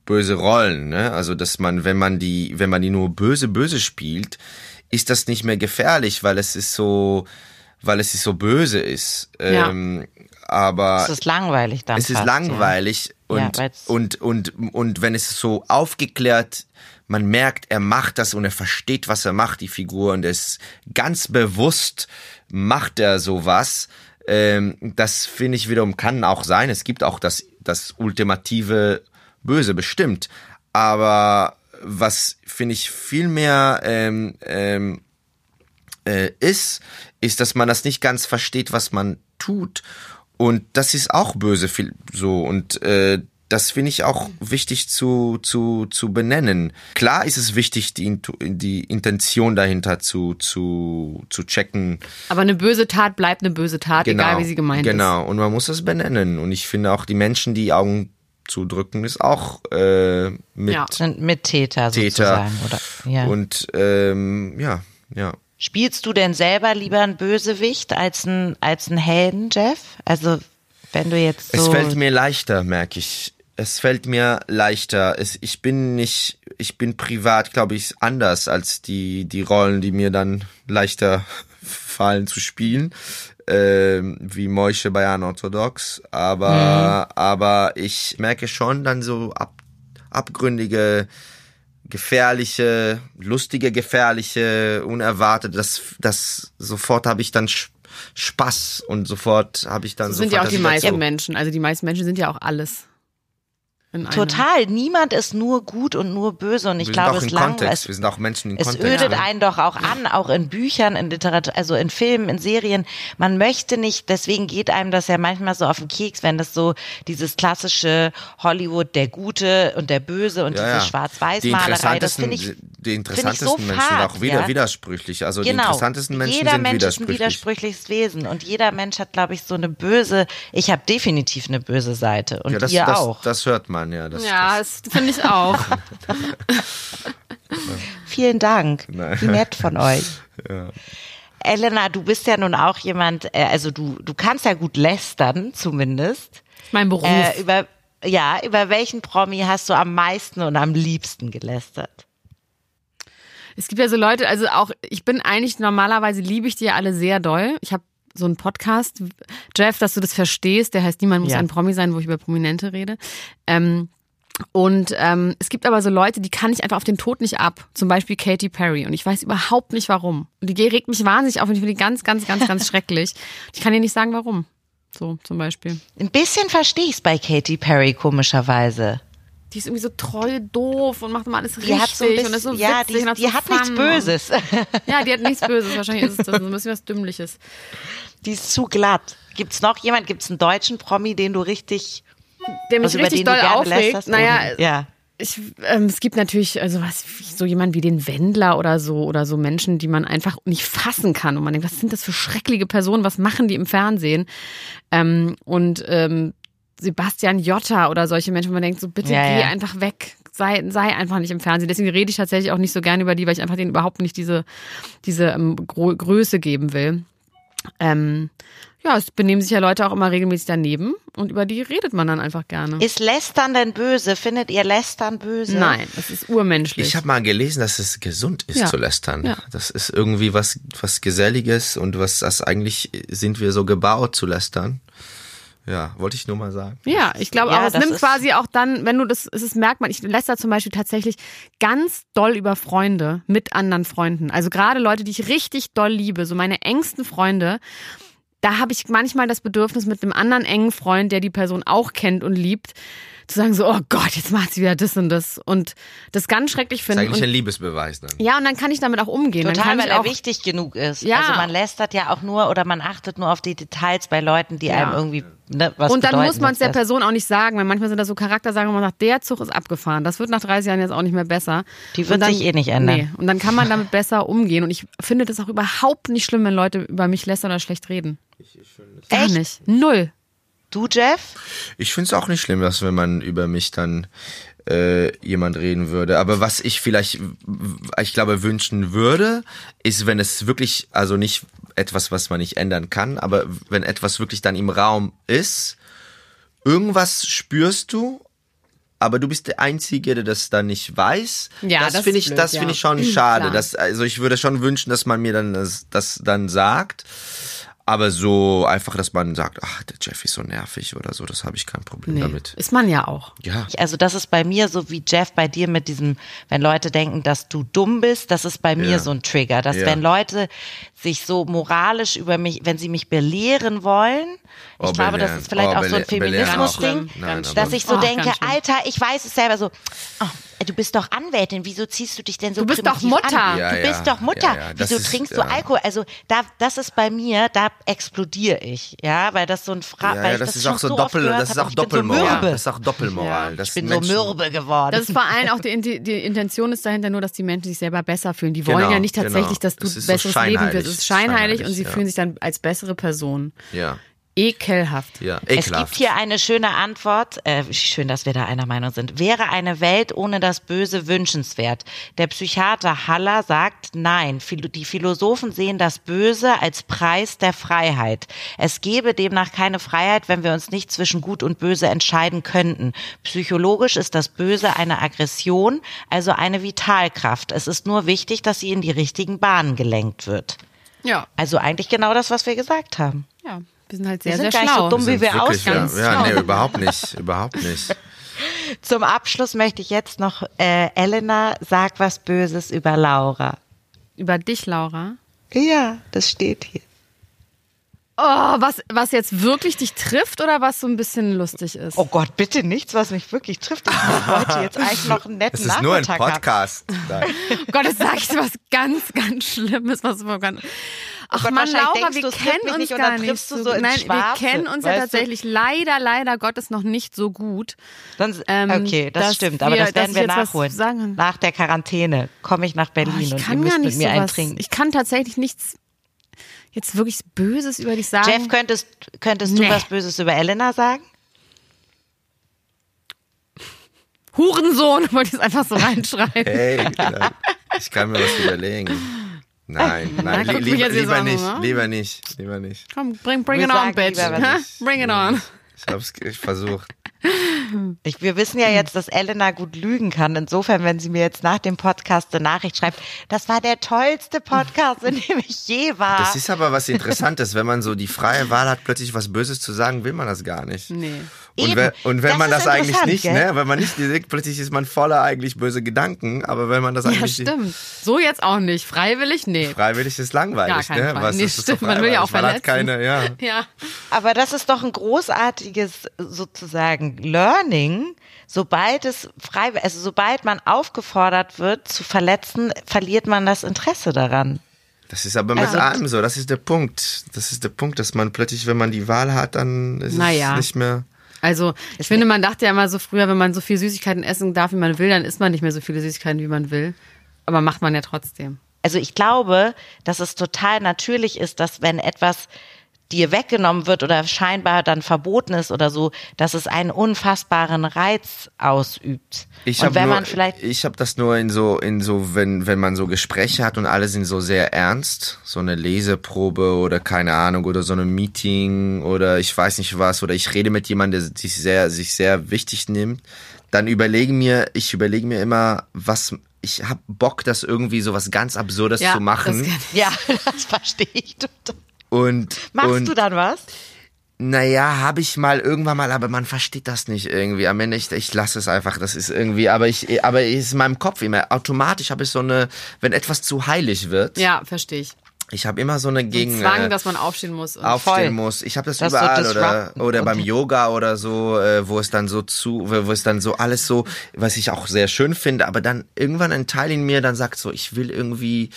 böse Rollen, ne? Also dass man, wenn man die, wenn man die nur böse böse spielt, ist das nicht mehr gefährlich, weil es ist so, weil es ist so böse ist. Ja. Ähm, aber es ist langweilig dann. es ist fast, langweilig Ja, und, weil's- und, und, und wenn es so aufgeklärt, man merkt, er macht das und er versteht, was er macht, die Figur, und ist ganz bewusst, macht er sowas. Ähm, das finde ich wiederum kann auch sein. Es gibt auch das, das ultimative Böse bestimmt. Aber was finde ich viel mehr ähm, ähm, äh, ist, ist, dass man das nicht ganz versteht, was man tut. Und das ist auch böse viel so. Und äh, das finde ich auch wichtig zu, zu, zu benennen. Klar ist es wichtig, die, die Intention dahinter zu, zu, zu checken. Aber eine böse Tat bleibt eine böse Tat, egal wie sie gemeint Genau, und man muss das benennen. Und ich finde auch, die Menschen, die Augen zudrücken, ist auch äh, mit Ja. sind Mittäter Täter. sozusagen, oder? Ja. Und ähm, ja, ja. Spielst du denn selber lieber einen Bösewicht als einen, als einen Helden, Jeff? Also, wenn du jetzt so. Es fällt mir leichter, merke ich. Es fällt mir leichter. Es, ich bin nicht, ich bin privat, glaube ich, anders als die, die Rollen, die mir dann leichter fallen zu spielen. Ähm, wie Moische bei Unorthodox. Aber, aber ich merke schon dann so ab, abgründige, gefährliche, lustige, gefährliche, unerwartete, das, das, sofort habe ich dann Spaß und sofort habe ich dann Das so sind ja auch die meisten dazu. Menschen. Also die meisten Menschen sind ja auch alles. Total. Niemand ist nur gut und nur böse. Und ich wir glaube, sind auch es langweilt. Wir sind auch Menschen in Es Kontext. ödet ne? einen doch auch an, auch in Büchern, in Literatur, also in Filmen, in Serien. Man möchte nicht, deswegen geht einem das ja manchmal so auf den Keks, wenn das so dieses klassische Hollywood, der Gute und der Böse und Ja, diese ja. Die Schwarz-Weiß-Malerei, das finde ich die interessantesten so Menschen fad, auch wieder ja? widersprüchlich. Also die Genau. interessantesten Menschen jeder sind Mensch ist ein widersprüchlich. widersprüchliches Wesen und jeder Mensch hat, glaube ich, so eine böse. Ich habe definitiv eine böse Seite und ja, das, ihr das, auch. das hört man, ja. Das, Ja, das finde ich auch. Vielen Dank. Nein. Wie nett von euch. Elena, du bist ja nun auch jemand, äh, also du, du kannst ja gut lästern, zumindest. mein Beruf. Äh, über, ja, über welchen Promi hast du am meisten und am liebsten gelästert? Es gibt ja so Leute, also auch, ich bin eigentlich normalerweise liebe ich die ja alle sehr doll. Ich habe so einen Podcast, Jeff, dass du das verstehst, der heißt Niemand muss Ja. ein Promi sein, wo ich über Prominente rede. Ähm, und ähm, es gibt aber so Leute, die kann ich einfach auf den Tod nicht ab. Zum Beispiel Katy Perry. Und ich weiß überhaupt nicht warum. Und die regt mich wahnsinnig auf und ich finde die ganz, ganz, ganz, ganz schrecklich. Ich kann dir nicht sagen, warum. So zum Beispiel. Ein bisschen verstehe ich es bei Katy Perry, komischerweise. Die ist irgendwie so treu doof und macht immer alles richtig so bisschen, und ist so ja, witzig die, und hat die so hat nichts. Böses. Ja, die hat nichts Böses. Wahrscheinlich ist es das so ein bisschen was Dümmliches. Die ist zu glatt. Gibt's noch jemand? Gibt's einen deutschen Promi, den du richtig, Der mich also richtig doll aufregt. Naja, ja. ich, ähm, es gibt natürlich also was so jemand wie den Wendler oder so oder so Menschen, die man einfach nicht fassen kann und man denkt, was sind das für schreckliche Personen, was machen die im Fernsehen? Ähm, und ähm, Sebastian Jotta oder solche Menschen, wo man denkt, so bitte Ja, geh ja. einfach weg. Sei, sei einfach nicht im Fernsehen. Deswegen rede ich tatsächlich auch nicht so gerne über die, weil ich einfach denen überhaupt nicht diese, diese ähm, Größe geben will. Ähm, ja, es benehmen sich ja Leute auch immer regelmäßig daneben und über die redet man dann einfach gerne. Ist Lästern denn böse? Findet ihr Lästern böse? Nein, es ist urmenschlich. Ich habe mal gelesen, dass es gesund ist Ja. zu lästern. Ja. Das ist irgendwie was, was Geselliges und was das eigentlich sind wir so gebaut zu lästern. Ja, wollte ich nur mal sagen. Ja, ich glaube Ja, auch, es nimmt quasi auch dann, wenn du das, es ist, merkt man, ich lässt zum Beispiel tatsächlich ganz doll über Freunde mit anderen Freunden. Also gerade Leute, die ich richtig doll liebe, so meine engsten Freunde, da habe ich manchmal das Bedürfnis mit einem anderen engen Freund, der die Person auch kennt und liebt, zu sagen so, oh Gott, jetzt macht sie wieder das und das und das ganz schrecklich Das ist finden. eigentlich Und, ein Liebesbeweis dann. ja, und dann kann ich damit auch umgehen. dann Total, kann weil ich er auch, wichtig genug ist. Ja. Also man lästert ja auch nur oder man achtet nur auf die Details bei Leuten, die Ja. einem irgendwie ne, was und dann bedeuten. muss man es der Das- Person auch nicht sagen, weil manchmal sind da so Charaktersagen, wo man sagt, der Zug ist abgefahren. Das wird nach 30 Jahren jetzt auch nicht mehr besser. Die wird dann, sich eh nicht ändern. Nee. Und dann kann man damit besser umgehen. Und ich finde das auch überhaupt nicht schlimm, wenn Leute über mich lästern oder schlecht reden. Gar Echt? nicht. Null. Du, Jeff? Ich finde es auch nicht schlimm, dass wenn man über mich dann äh, jemand reden würde. Aber was ich vielleicht, ich glaube, wünschen würde, ist, wenn es wirklich, also nicht etwas, was man nicht ändern kann, aber wenn etwas wirklich dann im Raum ist, irgendwas spürst du, aber du bist der Einzige, der das dann nicht weiß. Ja, das, das finde ich, blöd, das ja. finde ich schon schade. Das, also ich würde schon wünschen, dass man mir dann das, das dann sagt. Aber so einfach, dass man sagt, ach, der Jeff ist so nervig oder so, das habe ich kein Problem Nee. damit. Ist man ja auch. Ja. Also das ist bei mir so wie Jeff bei dir mit diesem, wenn Leute denken, dass du dumm bist, das ist bei mir Ja. so ein Trigger, dass Ja. wenn Leute sich so moralisch über mich, wenn sie mich belehren wollen, ich Oh, glaube, das ist vielleicht Oh, auch so ein Feminismus-Ding, dass ich so Oh, denke. Alter, ich weiß es selber so, oh, du bist doch Anwältin, wieso ziehst du dich denn so Du bist doch Mutter. Ja, du ja. bist doch Mutter. Ja, ja, das Wieso ist- trinkst du ja. Alkohol? Also da, das ist bei mir, da explodiere ich, ja, weil das so ein Fra Ja, weil ja, ich das, das ist auch so Doppel, das ist auch so Doppelmoral. das ist auch Doppelmoral. Ja, Ich bin so mürbe geworden. Das ist vor allem auch die, die, Intention ist dahinter nur, dass die Menschen sich selber besser fühlen. Die wollen Genau, ja nicht tatsächlich, genau. dass du Es ist so besseres Leben wirst. Es ist scheinheilig, Scheinheilig, und sie ja. fühlen sich dann als bessere Person. Ja, Ekelhaft. ja, Es gibt ekelhaft. hier eine schöne Antwort. Äh, schön, dass wir da einer Meinung sind. Wäre eine Welt ohne das Böse wünschenswert? Der Psychiater Haller sagt nein. Die Philosophen sehen das Böse als Preis der Freiheit. Es gäbe demnach keine Freiheit, wenn wir uns nicht zwischen Gut und Böse entscheiden könnten. Psychologisch ist das Böse eine Aggression, also eine Vitalkraft. Es ist nur wichtig, dass sie in die richtigen Bahnen gelenkt wird. Ja. Also eigentlich genau das, was wir gesagt haben. Ja. Wir sind halt Wir sehr, sind sehr gar nicht schlau. so dumm, wie wir wirklich, aussehen. ja, ja, nee, überhaupt nicht, überhaupt nicht. Zum Abschluss möchte ich jetzt noch, äh, Elena sagt was Böses über Laura. Über dich, Laura. Ja, das steht hier. Oh, was, was jetzt wirklich dich trifft oder was so ein bisschen lustig ist? Oh Gott, bitte nichts, was mich wirklich trifft. Ich wollte jetzt eigentlich noch einen netten Es ist nur ein Nachmittag haben. Podcast. Oh Gott, jetzt sage ich was ganz, ganz Schlimmes, was so ganz. Ach Gott, man, wahrscheinlich Laura, denkst wir du, kennen uns nicht und gar nicht du so so ins Nein, Schwarze, wir kennen uns ja weißt du? tatsächlich leider, leider Gottes noch nicht so gut. Dann, Ähm, okay, das stimmt, aber wir- das dass werden wir nachholen. sagen- Nach der Quarantäne komme ich nach Berlin Oh, ich und ihr kann müsst mit mir sowas. eintrinken. Ich kann tatsächlich nichts jetzt wirklich Böses über dich sagen. Jeff, könntest, könntest du Nee. was Böses über Elena sagen? Hurensohn, wollte ich es einfach so reinschreiben. Hey, genau. ich kann mir was überlegen. Nein, nein, li mich lieber, an, nicht, lieber nicht, lieber nicht. Komm, bring, bring it on, bitch. Bring it on. Ich hab's ich versucht. Ich, wir wissen ja jetzt, dass Elena gut lügen kann. Insofern, wenn sie mir jetzt nach dem Podcast eine Nachricht schreibt, das war der tollste Podcast, in dem ich je war. Das ist aber was Interessantes, wenn man so die freie Wahl hat, plötzlich was Böses zu sagen, will man das gar nicht. Nee. Und, Eben. wenn, und wenn Das man das eigentlich nicht, gell? ne, wenn man nicht denkt, plötzlich ist man voller eigentlich böse Gedanken, aber wenn man das Ja, eigentlich stimmt. So jetzt auch nicht. Freiwillig? Nee. freiwillig ist langweilig, Gar ne? Fall. Was Nee, ist stimmt, man will ja auch freiwillig? Man hat keine, ja. Ja. Aber das ist doch ein großartiges sozusagen Learning. Sobald es frei, also sobald man aufgefordert wird zu verletzen, verliert man das Interesse daran. Das ist aber mit Also- allem so, das ist der Punkt. Das ist der Punkt, dass man plötzlich, wenn man die Wahl hat, dann ist Naja. es nicht mehr. Also, ich finde, man dachte ja immer so früher, wenn man so viel Süßigkeiten essen darf, wie man will, dann isst man nicht mehr so viele Süßigkeiten, wie man will. Aber macht man ja trotzdem. Also ich glaube, dass es total natürlich ist, dass wenn etwas dir weggenommen wird oder scheinbar dann verboten ist oder so, dass es einen unfassbaren Reiz ausübt. Ich habe wenn nur, man vielleicht ich habe das nur in so, in so, wenn, wenn man so Gespräche hat und alle sind so sehr ernst, so eine Leseprobe oder keine Ahnung oder so ein Meeting oder ich weiß nicht was oder ich rede mit jemandem, der sich sehr, sich sehr wichtig nimmt, dann überlege mir, ich überlege mir immer, was, ich hab Bock, das irgendwie so was ganz Absurdes Ja, zu machen das ja, das verstehe ich total. Und Machst und, du dann was? Naja, habe ich mal irgendwann mal, aber man versteht das nicht irgendwie. Am Ende, ich, ich lasse es einfach. Das ist irgendwie, aber ich, aber es ist in meinem Kopf immer. Automatisch habe ich so eine, wenn etwas zu heilig wird, Ja, verstehe ich. Ich habe immer so eine Gegen. Zwang, äh, dass man aufstehen muss. Und aufstehen Voll. muss. Ich habe das, Das so überall oder disrupten oder und- beim Yoga oder so, äh, wo es dann so zu, wo wo es dann so alles so, was ich auch sehr schön finde, aber dann irgendwann ein Teil in mir dann sagt so, ich will irgendwie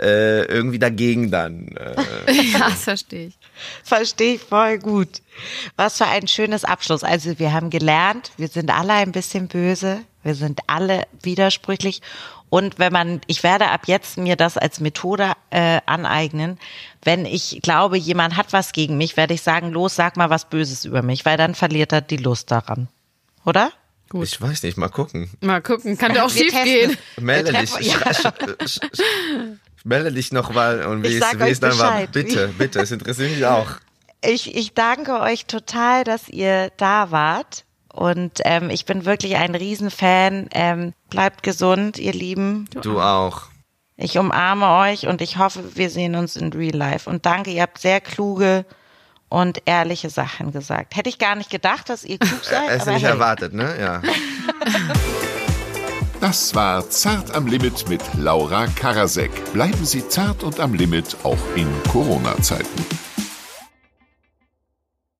äh, irgendwie dagegen dann. Äh, ja, das verstehe ich. Verstehe ich voll gut. Was für ein schönes Abschluss. Also wir haben gelernt, wir sind alle ein bisschen böse, wir sind alle widersprüchlich. Und wenn man, ich werde ab jetzt mir das als Methode äh, aneignen, wenn ich glaube, jemand hat was gegen mich, werde ich sagen, los, sag mal was Böses über mich, weil dann verliert er die Lust daran. Oder? Gut. ich weiß nicht, mal gucken. Mal gucken, kann ja auch schief gehen. Melde dich. Ja. Melde dich noch mal und wie Ich es, dann war. Bitte, bitte, es interessiert mich auch. Ich, ich danke euch total, dass ihr da wart. Und ähm, ich bin wirklich ein Riesenfan. Ähm, bleibt gesund, ihr Lieben. Du auch. Ich umarme euch und ich hoffe, wir sehen uns in Real Life. Und danke, ihr habt sehr kluge und ehrliche Sachen gesagt. Hätte ich gar nicht gedacht, dass ihr klug seid. Es aber nicht hey. erwartet, ne? Ja. Das war Zart am Limit mit Laura Karasek. Bleiben Sie zart und am Limit auch in Corona-Zeiten.